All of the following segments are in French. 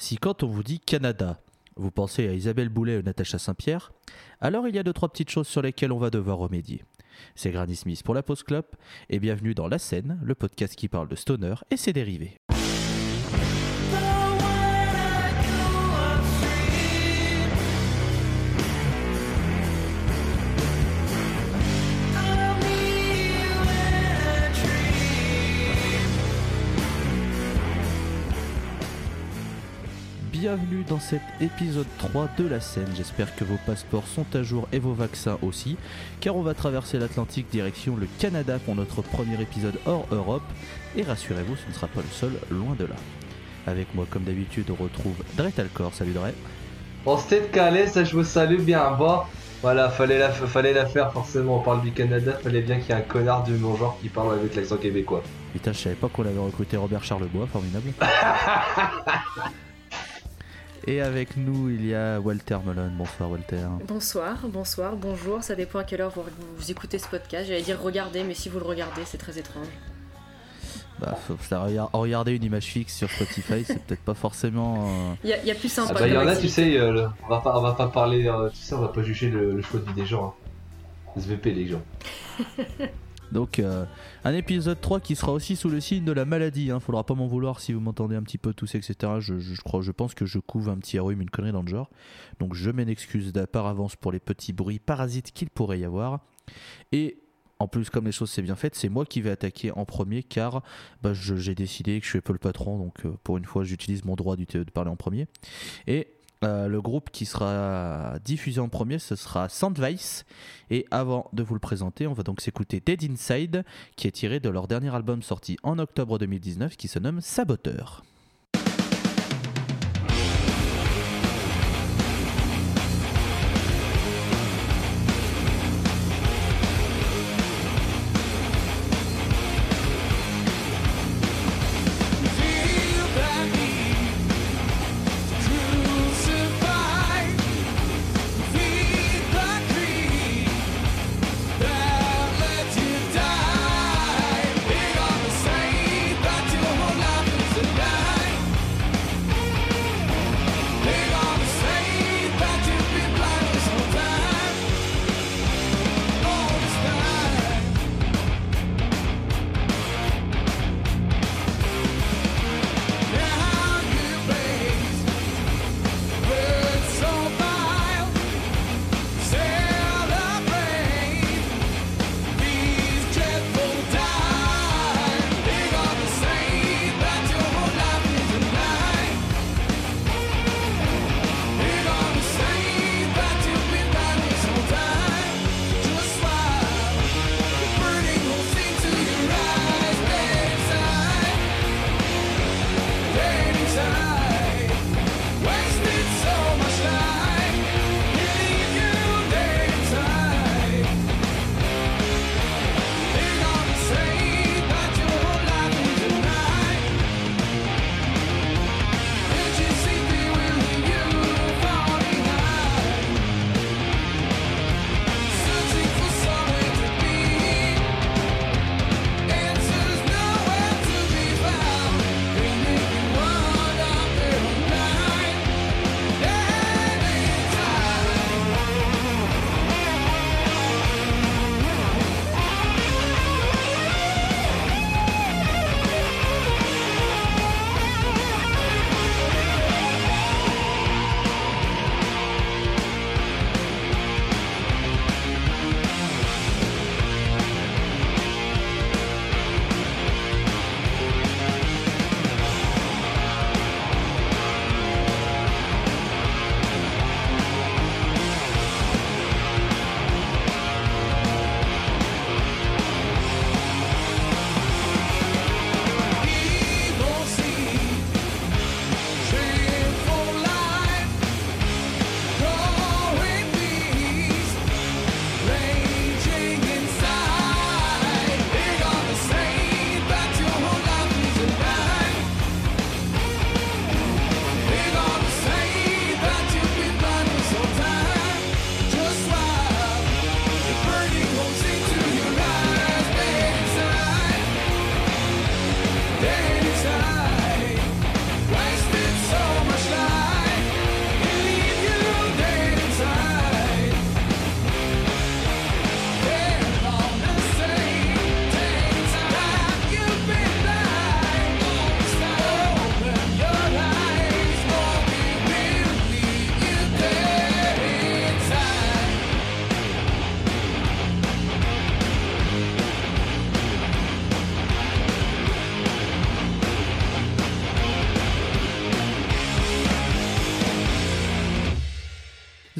Si quand on vous dit Canada, vous pensez à Isabelle Boulet ou Natacha Saint-Pierre, alors il y a deux trois petites choses sur lesquelles on va devoir remédier. C'est Granny Smith pour la Pause Club et bienvenue dans La Scène, le podcast qui parle de stoner et ses dérivés. Bienvenue dans cet épisode 3 de la scène. J'espère que vos passeports sont à jour et vos vaccins aussi, car on va traverser l'Atlantique direction le Canada pour notre premier épisode hors Europe. Et rassurez-vous, ce ne sera pas le seul, loin de là. Avec moi, comme d'habitude, on retrouve Dre Talcor. Salut Dre. On s'était calé, ça je vous salue bien. Bon, voilà, fallait la, fallait la faire forcément. On parle du Canada, fallait bien qu'il y ait un connard du mon genre qui parle avec l'accent québécois. Putain, je savais pas qu'on avait recruté Robert Charlebois, formidable. Et avec nous, il y a Walter Melon. Bonsoir Walter. Bonsoir, bonsoir, bonjour. Ça dépend à quelle heure vous, vous écoutez ce podcast. J'allais dire regardez, mais si vous le regardez, c'est très étrange. Bah, regarder une image fixe sur Spotify, c'est peut-être pas forcément. Il y, a plus sympa. Ah bah, il y en a, tu sais, euh, on, va pas, on va pas parler, euh, tu sais, on va pas juger le, choix de vie des gens. Hein. SVP, les gens. Donc euh, un épisode 3 qui sera aussi sous le signe de la maladie. Hein. Faudra pas m'en vouloir si vous m'entendez un petit peu tousser, etc. Je, crois, pense que je couvre un petit rhume, une connerie dans le genre. Donc je m'en excuse par avance pour les petits bruits parasites qu'il pourrait y avoir. Et en plus, comme les choses s'est bien faites, c'est moi qui vais attaquer en premier car bah, j'ai décidé que je suis peu le patron, donc euh, pour une fois j'utilise mon droit de parler en premier. Et euh, le groupe qui sera diffusé en premier, ce sera Sandvice. Et avant de vous le présenter, on va donc s'écouter Dead Inside, qui est tiré de leur dernier album sorti en octobre 2019, qui se nomme Saboteur.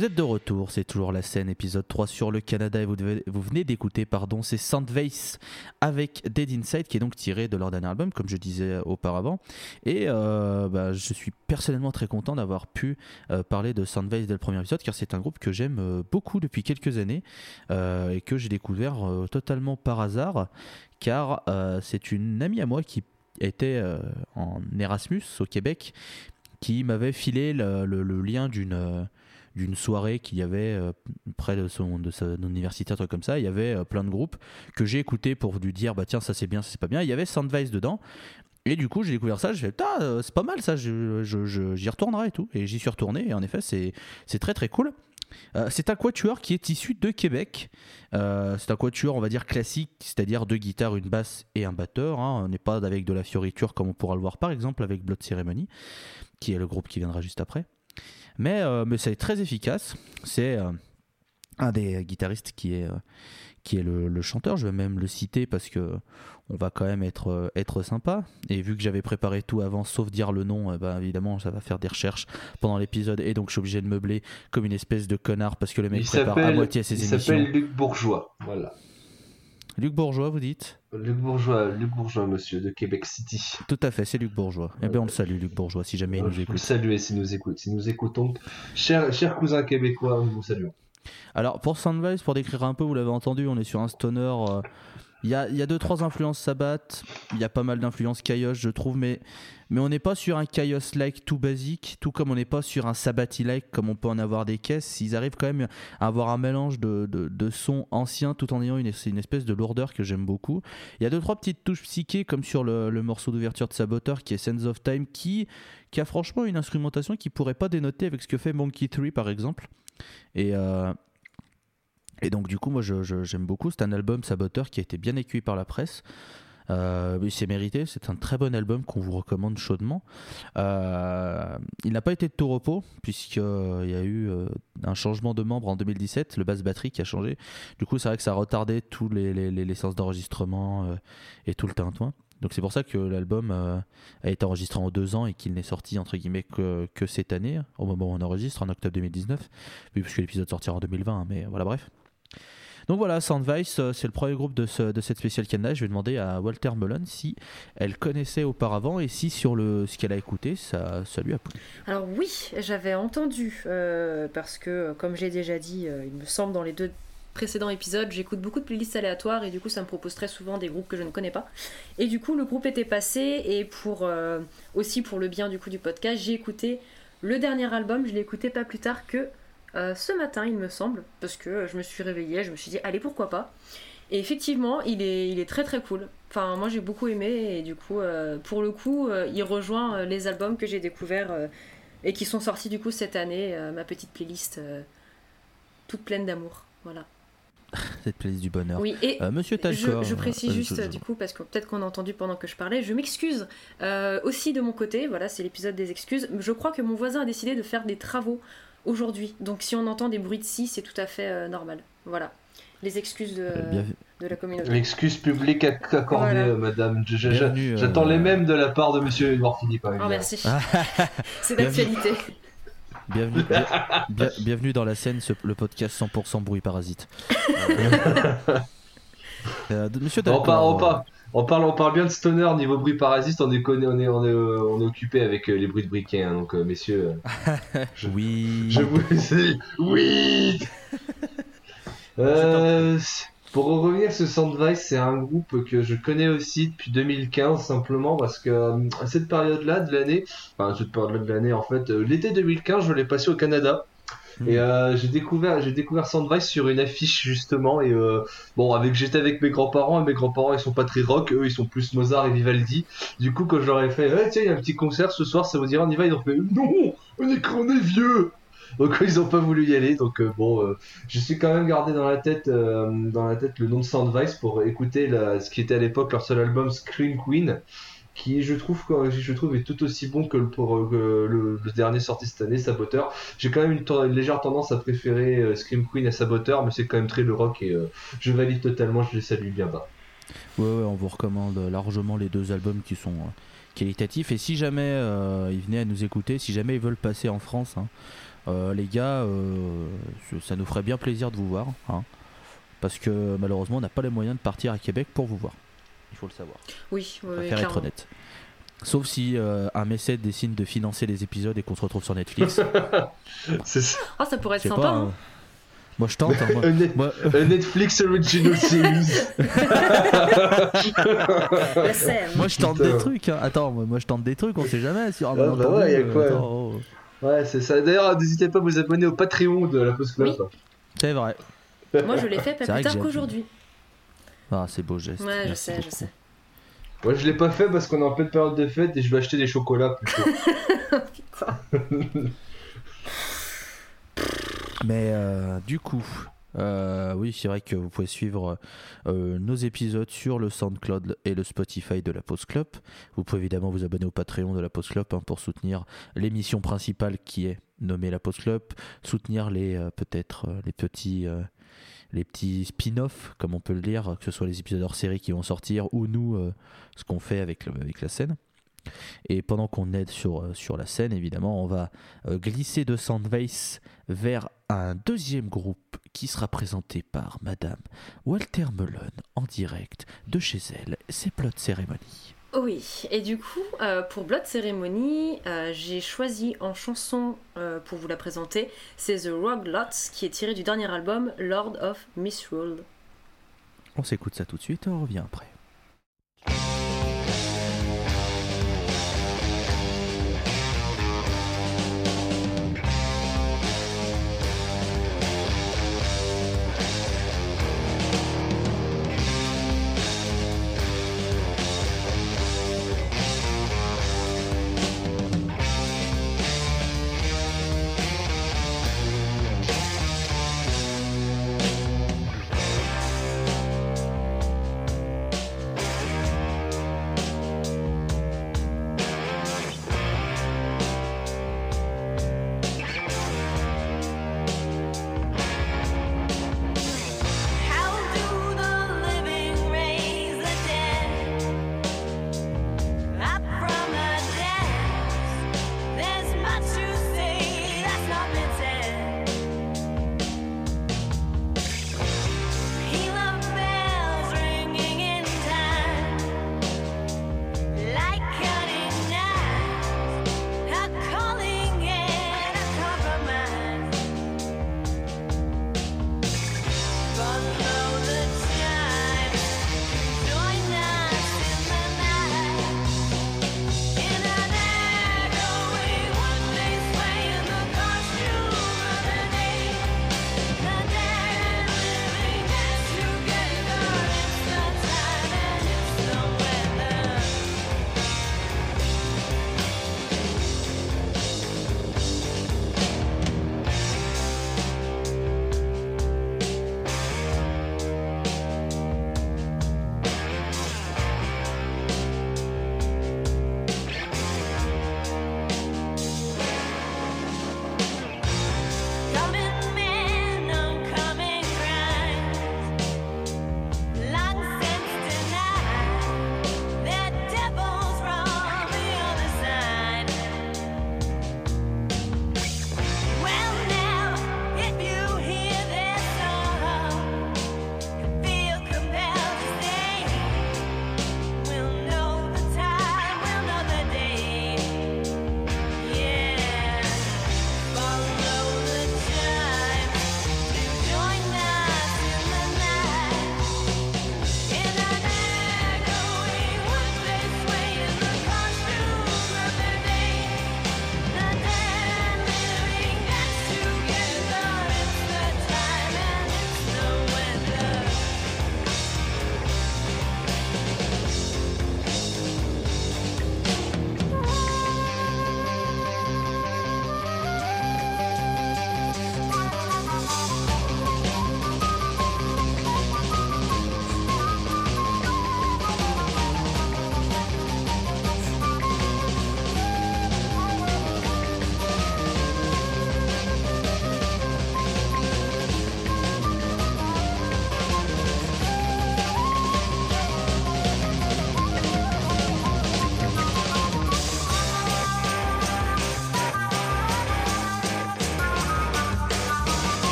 Vous êtes de retour, c'est toujours la scène épisode 3 sur le Canada et vous, venez d'écouter pardon, c'est Soundvase avec Dead Inside qui est donc tiré de leur dernier album comme je disais auparavant. Et euh, bah, je suis personnellement très content d'avoir pu euh, parler de Soundvase dès le premier épisode car c'est un groupe que j'aime euh, beaucoup depuis quelques années et que j'ai découvert totalement par hasard car c'est une amie à moi qui était en Erasmus au Québec qui m'avait filé le, lien d'une d'une soirée qu'il y avait euh, près de son de son université un truc comme ça il y avait euh, plein de groupes que j'ai écouté pour lui dire bah tiens ça c'est bien ça c'est pas bien il y avait Soundvice dedans et du coup j'ai découvert ça j'ai fait putain euh, c'est pas mal ça je- je- j'y retournerai et tout et j'y suis retourné et en effet c'est c'est très très cool c'est un quatuor qui est issu de Québec. C'est un quatuor, on va dire classique, c'est-à-dire deux guitares, une basse et un batteur. hein. On n'est pas avec de la fioriture comme on pourra le voir par exemple avec Blood Ceremony, qui est le groupe qui viendra juste après. Mais, euh, mais c'est très efficace. C'est euh, un des guitaristes qui est, euh, qui est le, le chanteur. Je vais même le citer parce que on va quand même être, être sympa. Et vu que j'avais préparé tout avant, sauf dire le nom, eh ben, évidemment, ça va faire des recherches pendant l'épisode. Et donc, je suis obligé de meubler comme une espèce de connard parce que le mec Il prépare à s'appelle moitié il ses s'appelle émissions. Luc Bourgeois. Voilà. Luc Bourgeois, vous dites Luc Bourgeois, Luc Bourgeois, monsieur, de Québec City. Tout à fait, c'est Luc Bourgeois. Eh bien, on le salue, Luc Bourgeois, si jamais il nous le écoute. saluez si nous écoute, si nous écoutons. Cher, cher cousin québécois, nous vous saluons. Alors pour Soundwise, pour décrire un peu, vous l'avez entendu, on est sur un stoner. euh, Il y, a, y a deux trois influences Sabbath, il y a pas mal d'influences Kaios, je trouve, mais, mais on n'est pas sur un Kaios-like tout basique, tout comme on n'est pas sur un Sabbath-like comme on peut en avoir des caisses. Ils arrivent quand même à avoir un mélange de, de, de sons anciens tout en ayant une, une espèce de lourdeur que j'aime beaucoup. Il y a deux trois petites touches psychées comme sur le, le morceau d'ouverture de Saboteur qui est Sense of Time qui, qui a franchement une instrumentation qui pourrait pas dénoter avec ce que fait Monkey 3 par exemple. Et, euh, et donc du coup, moi, j'aime beaucoup. C'est un album Saboteur qui a été bien accueilli par la presse. Euh, c'est mérité, c'est un très bon album qu'on vous recommande chaudement. Euh, il n'a pas été de tout repos, puisqu'il y a eu euh, un changement de membre en 2017, le basse batterie qui a changé. Du coup, c'est vrai que ça a retardé tous les, les, licences d'enregistrement euh, et tout le tintouin. Donc c'est pour ça que l'album euh, a été enregistré en deux ans et qu'il n'est sorti entre guillemets que, cette année, au moment où on enregistre, en octobre 2019, oui, puisque l'épisode sortira en 2020, hein, mais voilà, bref. Donc voilà, Soundvice, euh, c'est le premier groupe de, de cette spéciale Canada. Je vais demander à Walter Mullen si elle connaissait auparavant et si sur le, ce qu'elle a écouté, ça, ça lui a plu. Alors oui, j'avais entendu, euh, parce que comme j'ai déjà dit, euh, il me semble dans les deux précédents épisodes, j'écoute beaucoup de playlists aléatoires et du coup ça me propose très souvent des groupes que je ne connais pas. Et du coup le groupe était passé et pour euh, aussi pour le bien du coup du podcast, j'ai écouté le dernier album, je l'ai écouté pas plus tard que euh, ce matin il me semble, parce que je me suis réveillée, je me suis dit allez pourquoi pas. Et effectivement, il est, il est très très cool. Enfin, moi j'ai beaucoup aimé et du coup, euh, pour le coup, euh, il rejoint euh, les albums que j'ai découverts euh, et qui sont sortis du coup cette année, euh, ma petite playlist euh, toute pleine d'amour. Voilà. Cette playlist du bonheur. Oui, et Euh, Monsieur je, Talcor. je précise euh, juste je- je- du coup parce que peut-être qu'on a entendu pendant que je parlais, je m'excuse euh, aussi de mon côté, voilà c'est l'épisode des excuses. Je crois que mon voisin a décidé de faire des travaux aujourd'hui, donc si on entend des bruits de scie c'est tout à fait euh, normal. Voilà, les excuses de, euh, bien- de la communauté. L'excuse publique acc- accordée, Voilà. euh, madame. Euh, J'attends les mêmes de la part de monsieur Edouard Philippe. Oh merci, Ah, c'est d'actualité. bienvenue, bien- bien- bienvenue dans la scène, ce- le podcast 100% bruit parasite. Euh, Monsieur on, Talcor. parle, on, parle, on, parle, on parle bien de stoner niveau bruit parasite. On est, connu- on est, on est, euh, on est occupé avec euh, les bruits de briquet. hein, donc, euh, messieurs, je- Oui. je vous dis oui. Euh, pour revenir sur Soundvice, c'est un groupe que je connais aussi depuis 2015 simplement parce que à cette période-là de l'année, enfin cette période-là de l'année en fait, l'été 2015, je l'ai passé au Canada. Et euh, j'ai découvert, j'ai découvert Soundvice sur une affiche justement et euh, bon avec j'étais avec mes grands-parents et mes grands-parents ils sont pas très rock, eux ils sont plus Mozart et Vivaldi. Du coup quand ai fait, Eh, tiens il y a un petit concert ce soir, ça vous dirait on y va, ils ont fait non, on est on est vieux. Donc ils ont pas voulu y aller. Donc euh, bon, euh, je suis quand même gardé dans la tête, euh, dans la tête le nom de Soundvice pour écouter ce qui était à l'époque leur seul album Scream Queen, qui je trouve je trouve est tout aussi bon que le, pour, euh, le, dernier sorti cette année, Saboteur. J'ai quand même une, légère tendance à préférer euh, Scream Queen à Saboteur, mais c'est quand même très le rock et euh, je valide totalement. Je les salue bien bas. Ouais, ouais, on vous recommande largement les deux albums qui sont, euh, qualitatif. Et si jamais ils venaient à nous écouter, si jamais ils veulent passer en France, hein, les gars, ça nous ferait bien plaisir de vous voir. hein. parce que malheureusement, on n'a pas les moyens de partir à Québec pour vous voir. Il faut le savoir. Oui, oui, préfère être honnête. Sauf si euh, un mécène décide de financer les épisodes et qu'on se retrouve sur Netflix. C'est ça. Ah, ça pourrait être sympa. pas. hein. hein. Moi je tente. hein, moi. Un, Net- Moi, un Netflix Original Series. Moi, je tente Putain. des trucs. hein. Attends, moi, moi, je tente des trucs, on sait jamais. Sur un Ah, bah ouais, y a quoi attends, oh. Ouais, c'est ça. D'ailleurs, n'hésitez pas à vous abonner au Patreon de la Post Club. C'est vrai. Moi, je l'ai fait pas plus tard qu'aujourd'hui. Ah, c'est beau geste. Ouais, je sais, je sais. Moi, je l'ai pas fait parce qu'on est en pleine période de fête et je vais acheter des chocolats plutôt. Mais euh, du coup, euh, oui, c'est vrai que vous pouvez suivre euh, nos épisodes sur le SoundCloud et le Spotify de la Pause Club. Vous pouvez évidemment vous abonner au Patreon de la Pause Club hein, pour soutenir l'émission principale qui est nommée la Pause Club, soutenir les euh, peut-être les petits euh, les petits spin-offs, comme on peut le dire, que ce soit les épisodes hors série qui vont sortir ou nous, euh, ce qu'on fait avec, avec la scène. Et pendant qu'on aide sur, euh, sur la scène, évidemment, on va euh, glisser de Sandvase vers un deuxième groupe qui sera présenté par Madame Walter Mullen en direct de chez elle. C'est Plot Ceremony. Oui, et du coup, euh, pour Blood Ceremony, euh, j'ai choisi en chanson euh, pour vous la présenter, c'est The Roglots qui est tiré du dernier album Lord of Misrule. On s'écoute ça tout de suite et on revient après.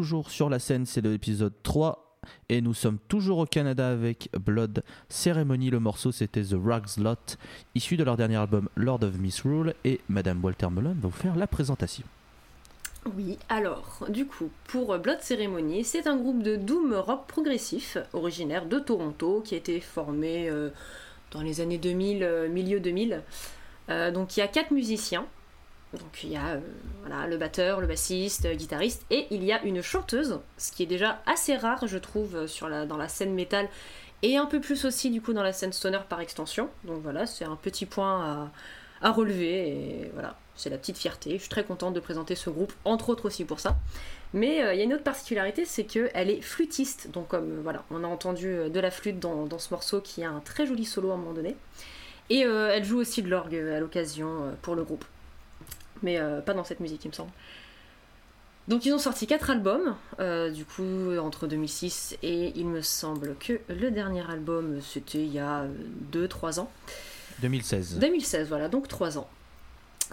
Toujours sur la scène, c'est l'épisode 3 et nous sommes toujours au Canada avec Blood Ceremony. Le morceau c'était The Rags Lot, issu de leur dernier album Lord of Misrule et Madame Walter Mullen va vous faire la présentation. Oui, alors, du coup, pour Blood Ceremony, c'est un groupe de doom rock progressif, originaire de Toronto, qui a été formé euh, dans les années 2000, euh, milieu 2000. Euh, donc il y a quatre musiciens. Donc il y a voilà, le batteur, le bassiste, le guitariste, et il y a une chanteuse, ce qui est déjà assez rare, je trouve, sur la, dans la scène métal, et un peu plus aussi, du coup, dans la scène stoner par extension. Donc voilà, c'est un petit point à, à relever, et voilà c'est la petite fierté. Je suis très contente de présenter ce groupe, entre autres aussi pour ça. Mais euh, il y a une autre particularité, c'est qu'elle est flûtiste. Donc comme euh, voilà, on a entendu euh, de la flûte dans, ce morceau qui a un très joli solo à un moment donné. Et elle joue aussi de l'orgue à l'occasion pour le groupe. Mais pas dans cette musique, il me semble. Donc ils ont sorti quatre albums, du coup entre 2006 et il me semble que le dernier album c'était il y a 2-3 ans. 2016. 2016, voilà, donc 3 ans.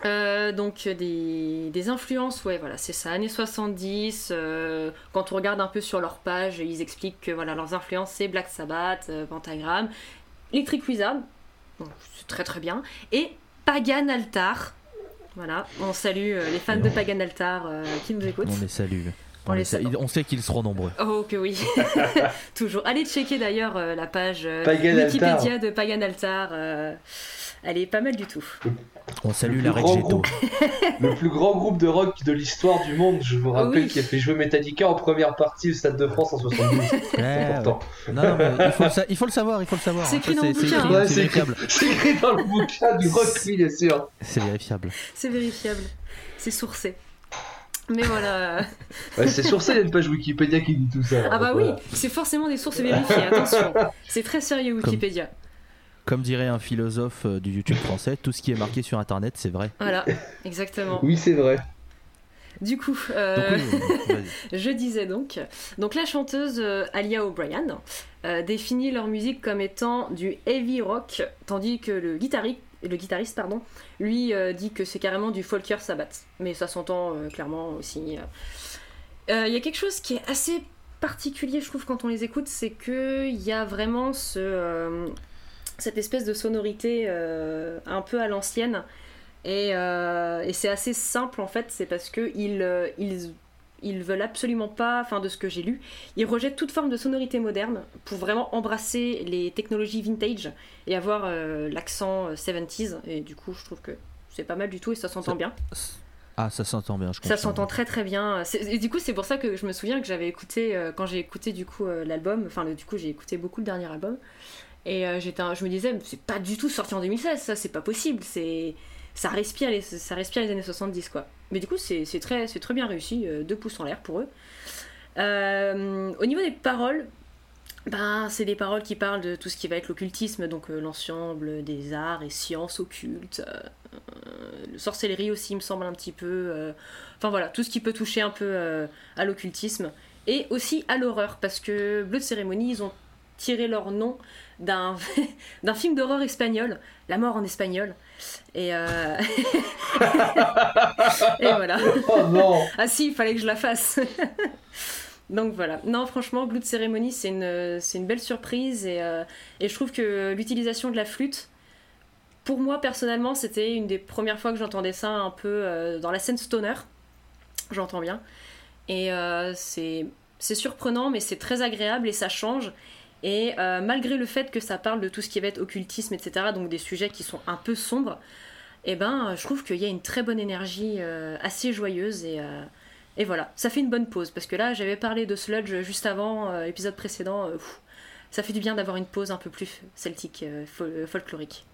Euh, donc des, influences, ouais, voilà, c'est ça, années 70. Euh, quand on regarde un peu sur leur page, ils expliquent que voilà, leurs influences c'est Black Sabbath, euh, Pentagram, Electric Wizard, c'est très très bien, et Pagan Altar. Voilà, on salue les fans de Pagan Altar qui nous écoutent. On les salue. On, on, sait qu'ils seront nombreux. Oh que oui, toujours. Allez checker d'ailleurs la page Wikipédia de Pagan Altar. Elle est pas mal du tout. On salue la Reggetto. le plus grand groupe de rock de l'histoire du monde, je vous rappelle, qui a fait jouer Metallica en première partie au Stade de France en 72. Non, non, mais il, faut le il faut le savoir, il faut le savoir. C'est écrit dans le bouquin. c'est vérifiable. C'est écrit dans le bouquin du rock, bien sûr. C'est vérifiable. C'est vérifiable. C'est sourcé. Mais voilà. Ouais, c'est sourcé, il y a une page Wikipédia qui dit tout ça. Ah bah oui, c'est forcément des sources vérifiées, attention. C'est très sérieux Wikipédia. Comme dirait un philosophe euh, du YouTube français, tout ce qui est marqué sur Internet, c'est vrai. Voilà, exactement. oui, c'est vrai. Du coup, euh, je disais donc, donc la chanteuse euh, Alia O'Brien définit leur musique comme étant du heavy rock, tandis que le guitariste, le guitariste pardon, lui dit que c'est carrément du folker sabbath. Mais ça s'entend clairement aussi. Il y a quelque chose qui est assez particulier, je trouve, quand on les écoute, c'est qu'il y a vraiment ce cette espèce de sonorité euh, un peu à l'ancienne. Euh, et, c'est assez simple en fait, c'est parce que ils, euh, ils, ils, veulent absolument pas, enfin de ce que j'ai lu, ils rejettent toute forme de sonorité moderne pour vraiment embrasser les technologies vintage et avoir l'accent 70s. Et du coup, je trouve que c'est pas mal du tout et ça s'entend bien. Ah, ça s'entend bien, je Ça s'entend très très bien. Et du coup, c'est pour ça que je me souviens que j'avais écouté, quand j'ai écouté du coup l'album, enfin du coup j'ai écouté beaucoup le dernier album, et euh, j'étais, je me disais, c'est pas du tout sorti en 2016, ça, c'est pas possible. C'est, ça respire les, années 70, quoi. Mais du coup, c'est, très, bien réussi, euh, deux pouces en l'air pour eux. Euh, au niveau des paroles, ben, c'est des paroles qui parlent de tout ce qui va être l'occultisme, donc l'ensemble des arts et sciences occultes, le sorcellerie aussi, il me semble un petit peu. enfin voilà, tout ce qui peut toucher un peu à l'occultisme et aussi à l'horreur, parce que Bleu de Cérémonie, ils ont tiré leur nom d'un film d'horreur espagnol, La mort en espagnol. Et, euh... et voilà. Oh non Ah si, il fallait que je la fasse. Donc voilà. Non, franchement, Blood Ceremony, c'est une, c'est une belle surprise et, euh, et je trouve que l'utilisation de la flûte, pour moi personnellement, c'était une des premières fois que j'entendais ça un peu euh, dans la scène stoner. J'entends bien. Et c'est, c'est surprenant, mais c'est très agréable et ça change. Et euh, malgré le fait que ça parle de tout ce qui va être occultisme, etc., donc des sujets qui sont un peu sombres, eh ben, je trouve qu'il y a une très bonne énergie euh, assez joyeuse et, euh, et, voilà, ça fait une bonne pause parce que là, j'avais parlé de Sludge juste avant, épisode précédent, ça fait du bien d'avoir une pause un peu plus celtique, folklorique.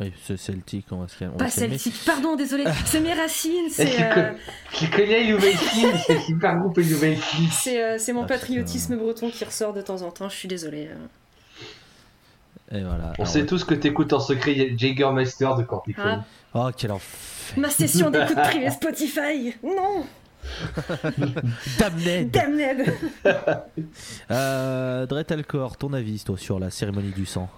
Oui, c'est celtique, on va se calmer. Pas celtique, pardon, désolé, c'est mes racines. C'est, euh... Tu connais Louvain-Film, c'est super groupe Louvain-Film. C'est, euh, c'est mon ah, patriotisme breton qui ressort de temps en temps, je suis désolé. Euh. Et voilà. On sait tous que t'écoutes en secret Master de Corpicon. Ah. Oh, quel enfer. Ma session d'écoute privée Spotify Non Damned Damned euh, Dretalcor, ton avis toi, sur la cérémonie du sang?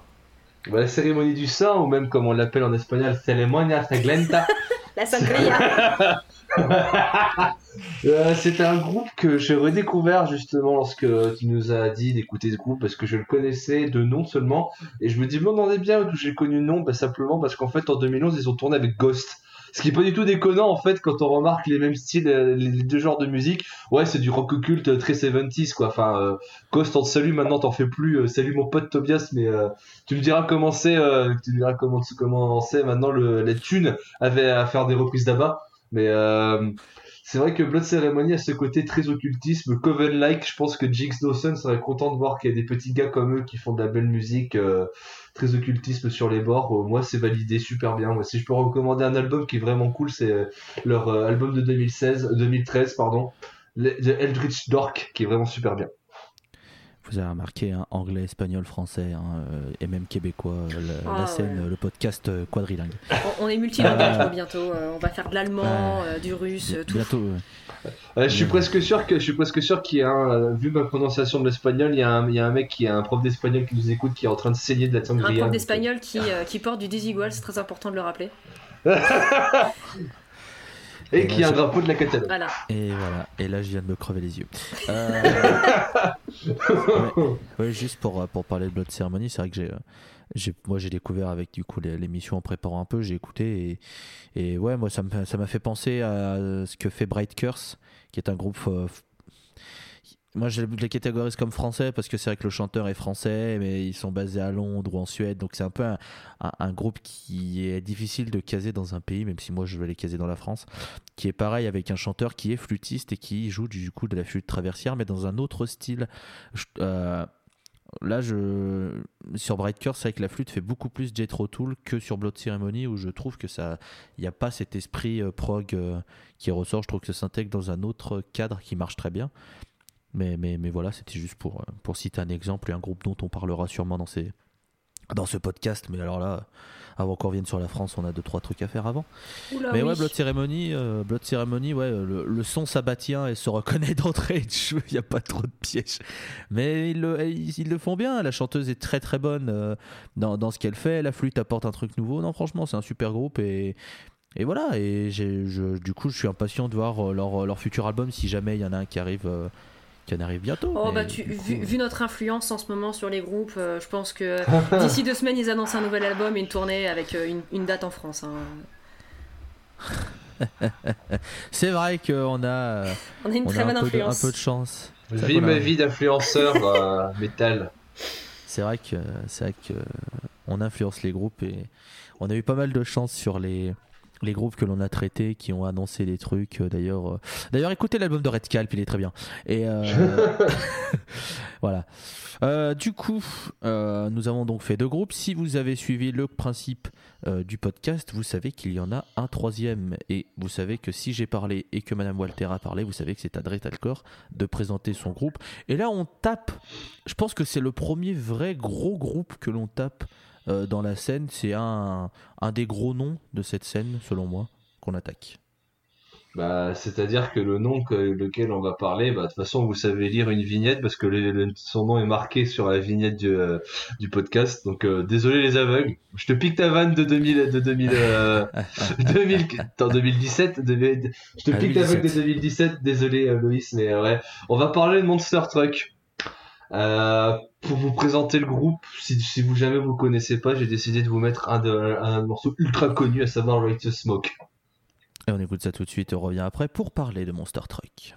La cérémonie du sang, ou même comme on l'appelle en espagnol, Ceremonia Saglenta, La sangria. Euh, C'était un groupe que j'ai redécouvert justement lorsque tu nous as dit d'écouter ce groupe parce que je le connaissais de nom seulement. Et je me dis bon on est bien où j'ai connu le nom? Bah, simplement parce qu'en fait en 2011 ils ont tourné avec Ghost ce qui est pas du tout déconnant en fait quand on remarque les mêmes styles euh, les deux genres de musique ouais c'est du rock occulte très 70s quoi. Enfin euh, Ghost on salue maintenant t'en fais plus euh, salut mon pote Tobias mais euh, tu me diras comment c'est euh, tu me diras comment comment c'est maintenant le, les thunes avaient à faire des reprises d'Abba mais euh, c'est vrai que Blood Ceremony a ce côté très occultisme, Coven-like. Je pense que Jigs Dawson serait content de voir qu'il y a des petits gars comme eux qui font de la belle musique, euh, très occultisme sur les bords. Euh, moi, c'est validé super bien. Moi, si je peux recommander un album qui est vraiment cool, c'est euh, leur album de 2016, 2013, pardon, The Eldritch Dork, qui est vraiment super bien. Vous avez remarqué, hein, anglais, espagnol, français hein, euh, et même québécois, euh, la, Ah, la scène, ouais. le podcast euh, quadrilingue. On, on est multilingue Euh. bientôt. euh, on va faire de l'allemand, euh, du russe, tout. Bientôt, ouais. Je suis presque sûr que je suis presque sûr qu'il y a un, vu ma prononciation de l'espagnol, il y a un, il y a un mec qui est un prof d'espagnol qui nous écoute qui est en train de saigner de la Un sangria. prof d'espagnol qui, euh, qui porte du désigual, c'est très important de le rappeler. Et qui a un drapeau de la Catalogne. Voilà. Et voilà, et là je viens de me crever les yeux. Euh, ouais, ouais, juste pour, euh, pour parler de Blood Ceremony, c'est vrai que j'ai, euh, j'ai, moi j'ai découvert avec du coup l'émission en préparant un peu, j'ai écouté et, et ouais, moi ça me- ça m'a fait penser à ce que fait Bright Curse, qui est un groupe. Moi je les catégorise comme français parce que c'est vrai que le chanteur est français, mais ils sont basés à Londres ou en Suède, donc c'est un peu un, groupe qui est difficile de caser dans un pays, même si moi je vais les caser dans la France qui est pareil avec un chanteur qui est flûtiste et qui joue du coup de la flûte traversière mais dans un autre style. Euh, là, sur Bright Curse, c'est vrai que la flûte fait beaucoup plus Jethro Tull que sur Blood Ceremony où je trouve que ça, il n'y a pas cet esprit euh, prog euh, qui ressort. Je trouve que ça s'intègre dans un autre cadre qui marche très bien. Mais, mais, mais voilà, c'était juste pour, euh, pour citer un exemple et un groupe dont on parlera sûrement dans, ces, dans ce podcast. Mais alors là, avant qu'on revienne sur la France, on a deux, trois trucs à faire avant. Oula, Mais oui. ouais, Blood Ceremony, euh, Blood Ceremony, ouais, le, le son sabbatien et se reconnaît d'entrée de jeu, il n'y a pas trop de pièges. Mais ils le, ils, ils le font bien, la chanteuse est très très bonne euh, dans, dans ce qu'elle fait, la flûte apporte un truc nouveau. Non, franchement, c'est un super groupe et, et voilà. Et je, du coup, je suis impatient de voir euh, leur, leur futur album si jamais il y en a un qui arrive, euh, qui en arrive bientôt. Oh bah tu, du coup, vu, euh, vu notre influence en ce moment sur les groupes, euh, je pense que d'ici deux semaines ils annoncent un nouvel album et une tournée avec euh, une, une date en France. hein. C'est vrai qu'on a, On a une on très a bonne un, peu de, un influence. peu de chance. Vrai Vis ma vie d'influenceur euh, métal. C'est vrai que c'est vrai que on influence les groupes et on a eu pas mal de chance sur les les groupes que l'on a traités qui ont annoncé des trucs euh, d'ailleurs euh, d'ailleurs écoutez l'album de Red Scalp il est très bien. Et euh, voilà. Euh, du coup nous avons donc fait deux groupes. Si vous avez suivi le principe du podcast vous savez qu'il y en a un troisième. Et vous savez que si j'ai parlé et que Madame Walter a parlé vous savez que c'est à Dretalcor de présenter son groupe. Et là on tape. Je pense que c'est le premier vrai gros groupe que l'on tape euh, dans la scène. C'est un, un des gros noms de cette scène, selon moi, qu'on attaque. Bah, c'est-à-dire que le nom que, lequel on va parler, bah, de toute façon, vous savez lire une vignette parce que le- le- son nom est marqué sur la vignette du, euh, du podcast. Donc, euh, désolé les aveugles. Je te pique ta vanne de 2000, de 2000, euh, 2000, attends, 2017, de- je te Ah, pique ta vanne de 2017. 2017. Désolé, Loïs, mais ouais. On va parler de Monster Truck. Euh, pour vous présenter le groupe, si, vous jamais vous connaissez pas, j'ai décidé de vous mettre un, un morceau ultra connu, à savoir Righteous Smoke. Et on écoute ça tout de suite on revient après pour parler de Monster Truck.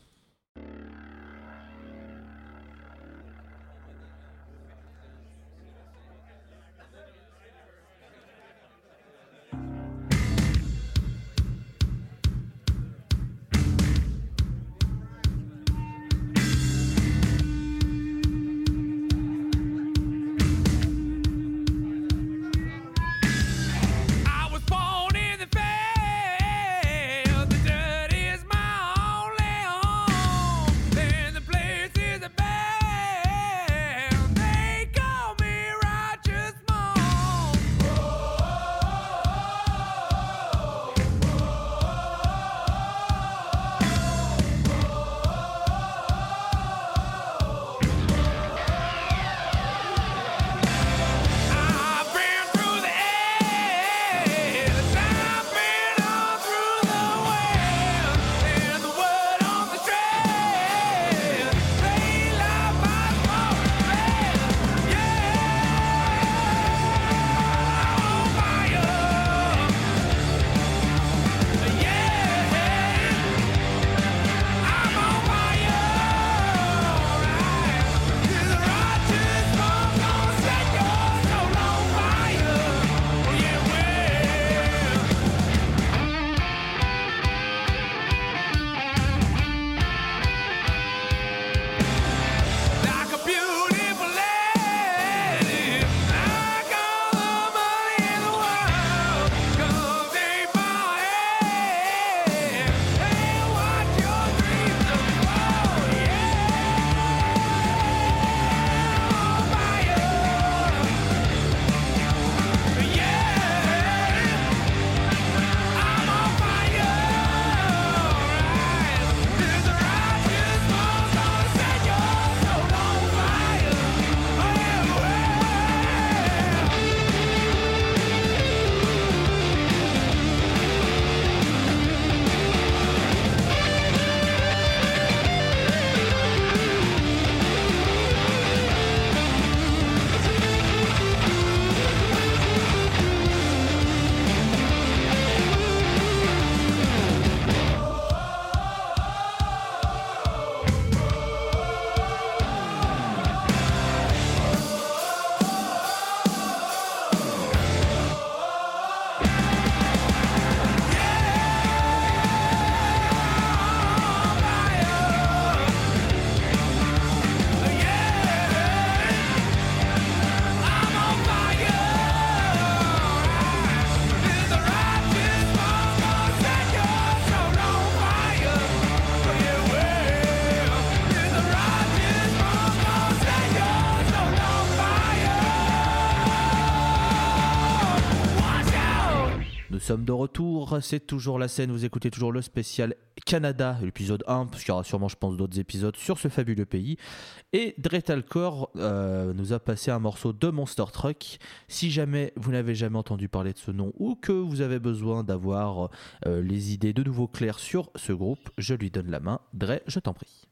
c'est toujours la scène. Vous écoutez toujours le spécial Canada, l'épisode 1, parce qu'il y aura sûrement, je pense, d'autres épisodes sur ce fabuleux pays. Et Dretalcor euh, nous a passé un morceau de Monster Truck. Si jamais vous n'avez jamais entendu parler de ce nom ou que vous avez besoin d'avoir euh, les idées de nouveau claires sur ce groupe, je lui donne la main. Dre, je t'en prie.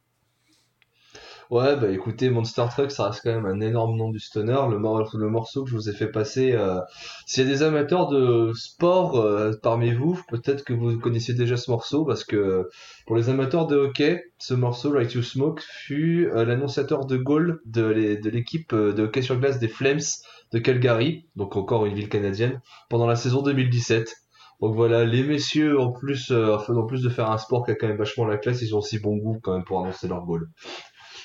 Ouais, bah écoutez, Monster Truck, ça reste quand même un énorme nom du stoner. Le, morceau que je vous ai fait passer, euh, s'il y a des amateurs de sport euh, parmi vous, peut-être que vous connaissiez déjà ce morceau, parce que pour les amateurs de hockey, ce morceau, Right to Smoke, fut euh, l'annonciateur de goal de l'équipe de hockey sur glace des Flames de Calgary, donc encore une ville canadienne, pendant la saison 2017. Donc voilà, les messieurs, en plus, en plus de faire un sport qui a quand même vachement la classe, ils ont aussi bon goût quand même pour annoncer leur goal.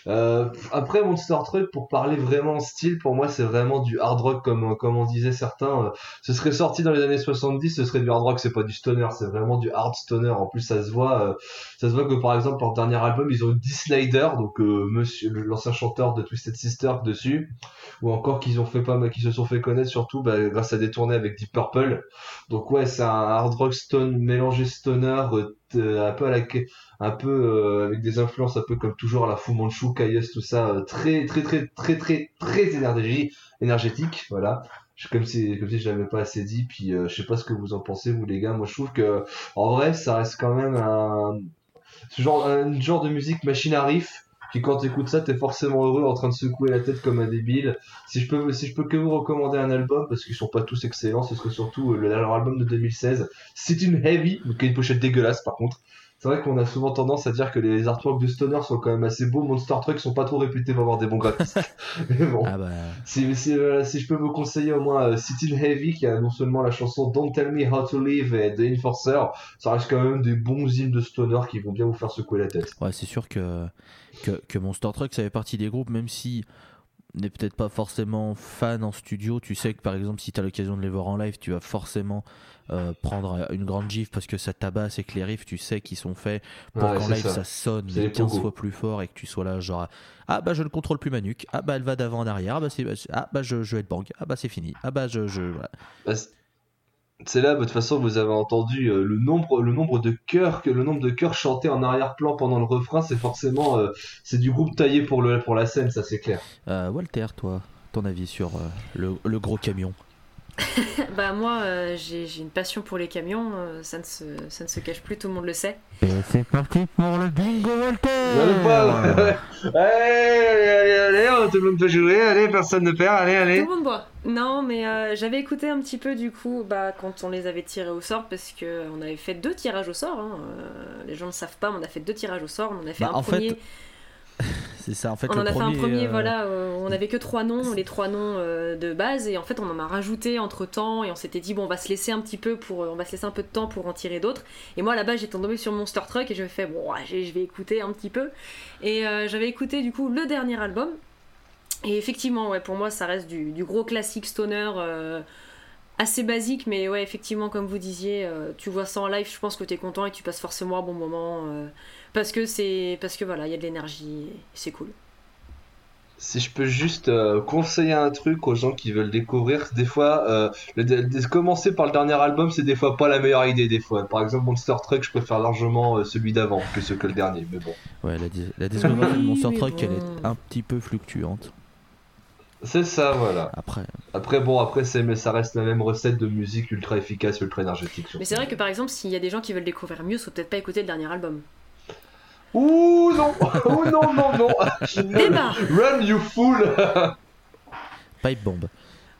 Euh, après Monster Truck, pour parler vraiment en style, pour moi c'est vraiment du hard rock comme comme on disait certains. Euh, ce serait sorti dans les années 70, ce serait du hard rock, c'est pas du stoner, c'est vraiment du hard stoner. En plus ça se voit, euh, ça se voit que par exemple leur dernier album ils ont Dee Snyder, donc Monsieur l'ancien chanteur de Twisted Sister dessus, ou encore qu'ils ont fait pas qui se sont fait connaître surtout bah, grâce à des tournées avec Deep Purple. Donc ouais c'est un hard rock stone mélangé stoner un peu à la un peu euh, avec des influences un peu comme toujours à la Fu Manchu, Kayes, tout ça, euh, très très très très très très énergie, énergétique, voilà. Comme si comme si je pas assez dit, puis euh, je sais pas ce que vous en pensez vous les gars. Moi je trouve que en vrai ça reste quand même un ce genre un genre de musique machine à riff puis quand t'écoutes ça, t'es forcément heureux en train de secouer la tête comme un débile. Si je peux, si je peux que vous recommander un album, parce qu'ils sont pas tous excellents, ce serait surtout leur album de 2016, C'est une Heavy, qui a une pochette dégueulasse par contre c'est vrai qu'on a souvent tendance à dire que les artworks de Stoner sont quand même assez beaux. Monster Truck sont pas trop réputés pour avoir des bons graphismes. Mais bon, ah bah... si, si, si, je peux vous conseiller au moins City euh, Heavy, qui a non seulement la chanson Don't Tell Me How to Live et The Enforcer, ça reste quand même des bons hymnes de Stoner qui vont bien vous faire secouer la tête. Ouais, c'est sûr que, que, que Monster Truck, ça fait partie des groupes, même si n'est peut-être pas forcément fan en studio, tu sais que par exemple si tu as l'occasion de les voir en live, tu vas forcément euh, prendre une grande gifle parce que ça tabasse et que les riffs, tu sais qu'ils sont faits pour qu'en live ça, sonne 15 fois plus fort et que tu sois là genre ah bah je ne contrôle plus ma nuque, ah bah elle va d'avant en arrière, ah bah, c'est, ah bah je, je vais être bang, ah bah c'est fini, ah bah je... je voilà. Bah, c'est là, de toute façon, vous avez entendu euh, le nombre, le nombre de chœurs que le nombre de chœurs chantés en arrière-plan pendant le refrain, c'est forcément, euh, c'est du groupe taillé pour le pour la scène, ça c'est clair. Walter, toi, ton avis sur le, le, gros camion? bah moi euh, j'ai une passion pour les camions, euh, ça, ne se, ça ne se cache plus, tout le monde le sait. Et c'est parti pour le bingo Walter Allez, allez, allez, oh, tout le monde peut jouer, allez, personne ne perd, allez, allez. Tout le monde boit. Non, mais euh, j'avais écouté un petit peu du coup bah, quand on les avait tirés au sort, parce qu'on avait fait deux tirages au sort. Hein. les gens ne savent pas, mais on a fait deux tirages au sort. On a fait bah, un premier. c'est ça en fait. On en a fait un premier, euh, voilà, euh, on avait que trois noms, les trois noms euh, de base, et en fait on en a rajouté entre temps, et on s'était dit bon on va se laisser un petit peu pour, on va se laisser un peu de temps pour en tirer d'autres. Et moi là-bas j'étais tombé sur Monster Truck et je me fait bon je vais écouter un petit peu, et j'avais écouté du coup le dernier album. Et effectivement, ouais, pour moi, ça reste du, du gros classique stoner assez basique, mais ouais, effectivement, comme vous disiez, tu vois ça en live, je pense que tu es content et tu passes forcément un bon moment parce que c'est parce que voilà, il y a de l'énergie, c'est cool. Si je peux juste euh, conseiller un truc aux gens qui veulent découvrir, des fois, euh, commencer par le dernier album, c'est des fois pas la meilleure idée. Des fois, par exemple, Monster Truck, je préfère largement euh, celui d'avant que ce que le dernier, mais bon. Ouais, la, la discographie de Monster Truck, elle est un petit peu fluctuante. C'est ça, voilà. Après. Après, bon, après, mais ça reste la même recette de musique ultra efficace, ultra énergétique. Mais c'est vrai que par exemple, s'il y a des gens qui veulent découvrir mieux, faut peut-être pas écouter le dernier album. Ouh non Ouh non, non, non Run, you fool Pipe bomb.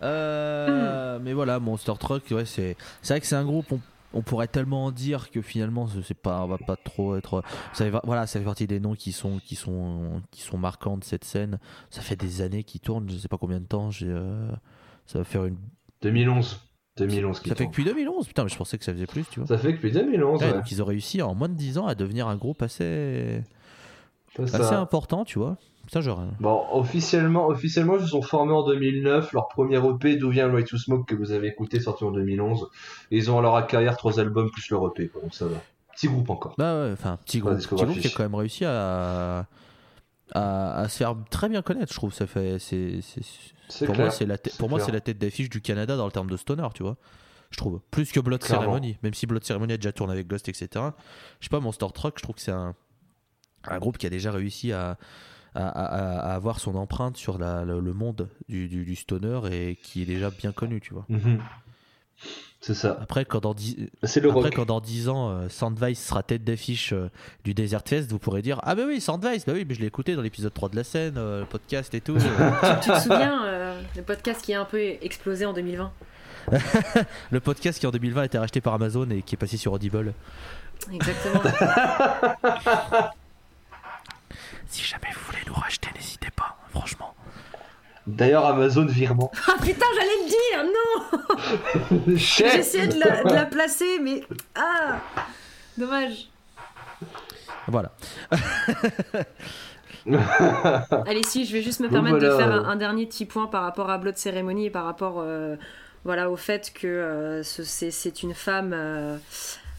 Euh, Mais voilà, Monster Truck, ouais, c'est vrai que c'est un groupe, on, pourrait tellement en dire que finalement, c'est pas, va pas trop être. Ça fait, voilà, ça fait partie des noms qui sont, qui, sont, qui sont marquants de cette scène. Ça fait des années qu'ils tournent, je sais pas combien de temps. Euh, ça va faire une. 2011. 2011 ça fait que depuis 2011 Putain, mais je pensais que ça faisait plus, tu vois. Ça fait que depuis 2011. Ouais, Donc ils ont réussi en moins de 10 ans à devenir un groupe assez. assez important, tu vois. Ça, genre... Bon, officiellement, officiellement, ils se sont formés en 2009. Leur premier EP, D'où vient Right to Smoke, que vous avez écouté, sorti en 2011. Et ils ont à leur carrière trois albums plus leur EP, donc ça va. Petit groupe encore. Bah ouais, enfin, petit groupe. Petit groupe qui a quand même réussi à, à, se faire très bien connaître, je trouve. Ça fait, c'est, pour, moi, c'est la pour moi, c'est la tête d'affiche du Canada dans le terme de stoner, tu vois. je trouve. Plus que Blood Clairement. Ceremony, même si Blood Ceremony a déjà tourné avec Ghost, etc. Je sais pas, Monster Truck, je trouve que c'est un, un groupe qui a déjà réussi à, à, à- à avoir son empreinte sur la- le, le monde du, du- du stoner et qui est déjà bien connu, tu vois. Mhm. C'est ça. Après, quand dans 10, C'est le après, quand dans 10 ans, euh, Sandvice sera tête d'affiche euh, du Desert Fest, vous pourrez dire Ah, bah oui, Sandvice, bah oui, mais je l'ai écouté dans l'épisode 3 de la scène, euh, le podcast et tout. Euh, Tu te souviens, euh, le podcast qui a un peu explosé en 2020 le podcast qui en 2020 a été racheté par Amazon et qui est passé sur Audible. Exactement. Si jamais vous voulez nous racheter, n'hésitez pas, franchement. D'ailleurs, Amazon virement. ah putain, j'allais le dire, non J'essayais de la, de la placer, mais. Ah Dommage. Voilà. Allez, si, je vais juste me permettre de faire un, un dernier petit point par rapport à Blood Ceremony et par rapport euh, voilà, au fait que euh, ce- c'est c'est une femme. euh,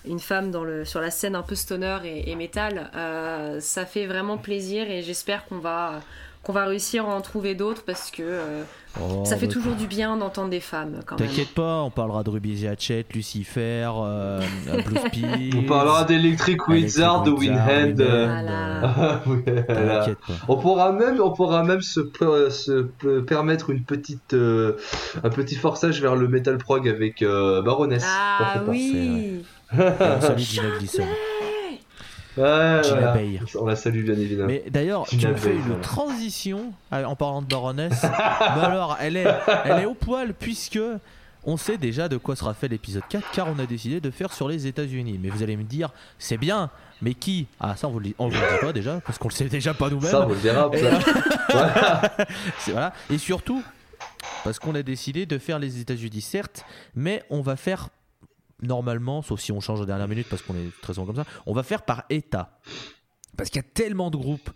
une femme dans le, sur la scène un peu stoner et, et métal, Euh, ça fait vraiment plaisir et j'espère qu'on va, qu'on va réussir à en trouver d'autres parce que euh, Oh, ça fait bah, toujours du bien d'entendre des femmes quand même. T'inquiète pas, on parlera de Ruby Hatchet, Lucifer, euh, Blues Peas. On parlera d'Electric Wizard, de euh, Voilà. On pourra même, on pourra même se, pe- se pe- permettre une petite, euh, un petit forçage vers le metal prog avec euh, Baroness. Ah oui on salue Gina Gleason. Ouais, Gina voilà. Bay. On la salue bien évidemment. Mais d'ailleurs, tu me fais une transition euh, en parlant de Baroness. Mais alors, elle est, elle est au poil puisque on sait déjà de quoi sera fait l'épisode 4 car on a décidé de faire sur les États-Unis. Mais vous allez me dire, c'est bien, mais qui? Ah, ça on vous le dit, on vous le dit pas déjà parce qu'on le sait déjà pas nous-mêmes. Ça, on le verra Et. Voilà. Voilà. Et surtout, parce qu'on a décidé de faire les États-Unis, certes, mais on va faire normalement, sauf si on change en dernière minute parce qu'on est très souvent comme ça, on va faire par État. Parce qu'il y a tellement de groupes.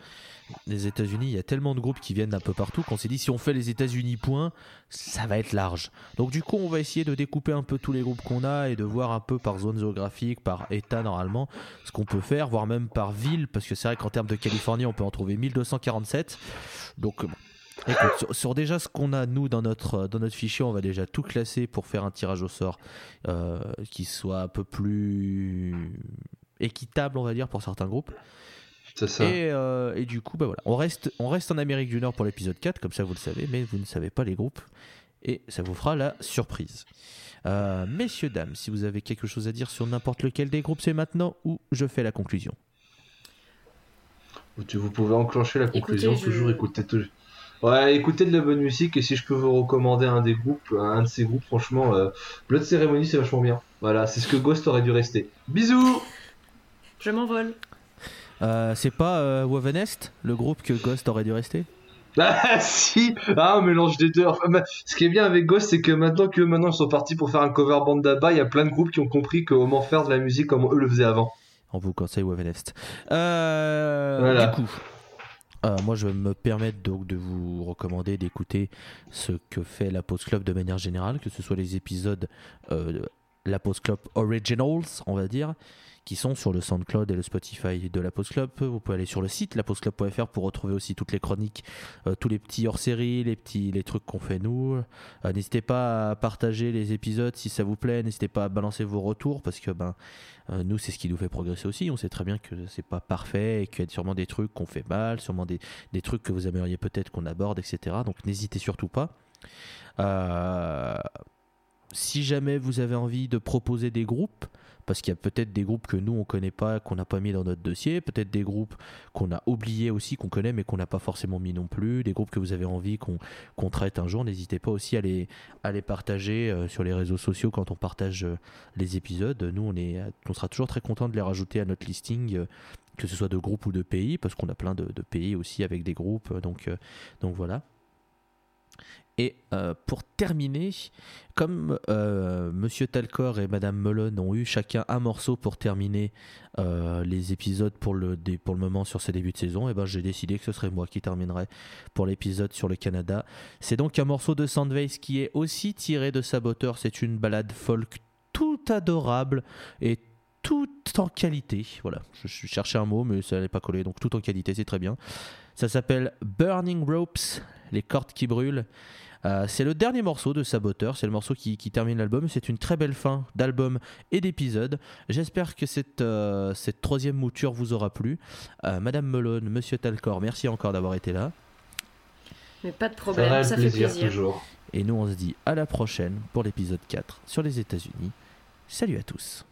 Les États-Unis, il y a tellement de groupes qui viennent d'un peu partout qu'on s'est dit si on fait les États-Unis point, ça va être large. Donc du coup, on va essayer de découper un peu tous les groupes qu'on a et de voir un peu par zone géographique, par État normalement, ce qu'on peut faire, voire même par ville, parce que c'est vrai qu'en termes de Californie, on peut en trouver 1247. Donc, bon. Écoute, sur, sur déjà ce qu'on a nous dans notre, dans notre fichier, on va déjà tout classer pour faire un tirage au sort euh, qui soit un peu plus équitable, on va dire, pour certains groupes. C'est ça. Et, euh, et du coup, bah voilà, on reste, on reste en Amérique du Nord pour l'épisode 4, comme ça vous le savez, mais vous ne savez pas les groupes. Et ça vous fera la surprise. Euh, messieurs, dames, si vous avez quelque chose à dire sur n'importe lequel des groupes, c'est maintenant ou je fais la conclusion. Vous pouvez enclencher la conclusion, Écoutez, je- toujours écouter tout. Ouais, écoutez de la bonne musique et si je peux vous recommander un des groupes, un de ces groupes, franchement, euh, Blood Ceremony c'est vachement bien. Voilà, c'est ce que Ghost aurait dû rester. Bisous Je m'envole. Euh, c'est pas euh, Wovenest, le groupe que Ghost aurait dû rester? Ah si Ah, un mélange des deux. Enfin, bah, ce qui est bien avec Ghost, c'est que maintenant que maintenant ils sont partis pour faire un cover band d'Abba, il y a plein de groupes qui ont compris comment faire de la musique comme eux le faisaient avant. On vous conseille Wovenest. Euh, Voilà. Du coup, euh, moi je vais me permettre donc de vous recommander d'écouter ce que fait la Pause Club de manière générale, que ce soit les épisodes euh, de la Pause Club Originals, on va dire, qui sont sur le SoundCloud et le Spotify de la Pause Club. Vous pouvez aller sur le site lapauseclub.fr pour retrouver aussi toutes les chroniques, euh, tous les petits hors-série, les petits les trucs qu'on fait nous. Euh, n'hésitez pas à partager les épisodes si ça vous plaît, n'hésitez pas à balancer vos retours parce que ben euh, nous, c'est ce qui nous fait progresser aussi. On sait très bien que c'est pas parfait et qu'il y a sûrement des trucs qu'on fait mal, sûrement des, des trucs que vous aimeriez peut-être qu'on aborde, etc. Donc n'hésitez surtout pas. Si jamais vous avez envie de proposer des groupes, parce qu'il y a peut-être des groupes que nous on connaît pas, qu'on n'a pas mis dans notre dossier, peut-être des groupes qu'on a oubliés aussi, qu'on connaît mais qu'on n'a pas forcément mis non plus, des groupes que vous avez envie qu'on traite un jour, n'hésitez pas aussi à les, partager euh, sur les réseaux sociaux quand on partage euh, les épisodes. Nous, on, est, on sera toujours très content de les rajouter à notre listing, euh, que ce soit de groupes ou de pays, parce qu'on a plein de, pays aussi avec des groupes. euh, euh, donc voilà. Et euh, pour terminer, comme euh, Monsieur Talcor et Madame Melon ont eu chacun un morceau pour terminer euh, les épisodes pour le, pour le moment sur ces débuts de saison, et ben j'ai décidé que ce serait moi qui terminerais pour l'épisode sur le Canada. C'est donc un morceau de Sandvase qui est aussi tiré de Saboteur. C'est une balade folk tout adorable et tout en qualité. Voilà, je, je cherchais un mot, mais ça n'allait pas coller. Donc tout en qualité, c'est très bien. Ça s'appelle Burning Ropes, les cordes qui brûlent. Euh, c'est le dernier morceau de Saboteur, c'est le morceau qui, qui termine l'album. C'est une très belle fin d'album et d'épisode. J'espère que cette, euh, cette troisième mouture vous aura plu. Euh, Madame Melone, Monsieur Talcor, merci encore d'avoir été là. Mais pas de problème, ça, fait plaisir, plaisir. toujours. Et nous, on se dit à la prochaine pour l'épisode 4 sur les États-Unis. Salut à tous.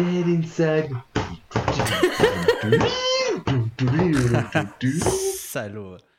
Dead inside. Salaud.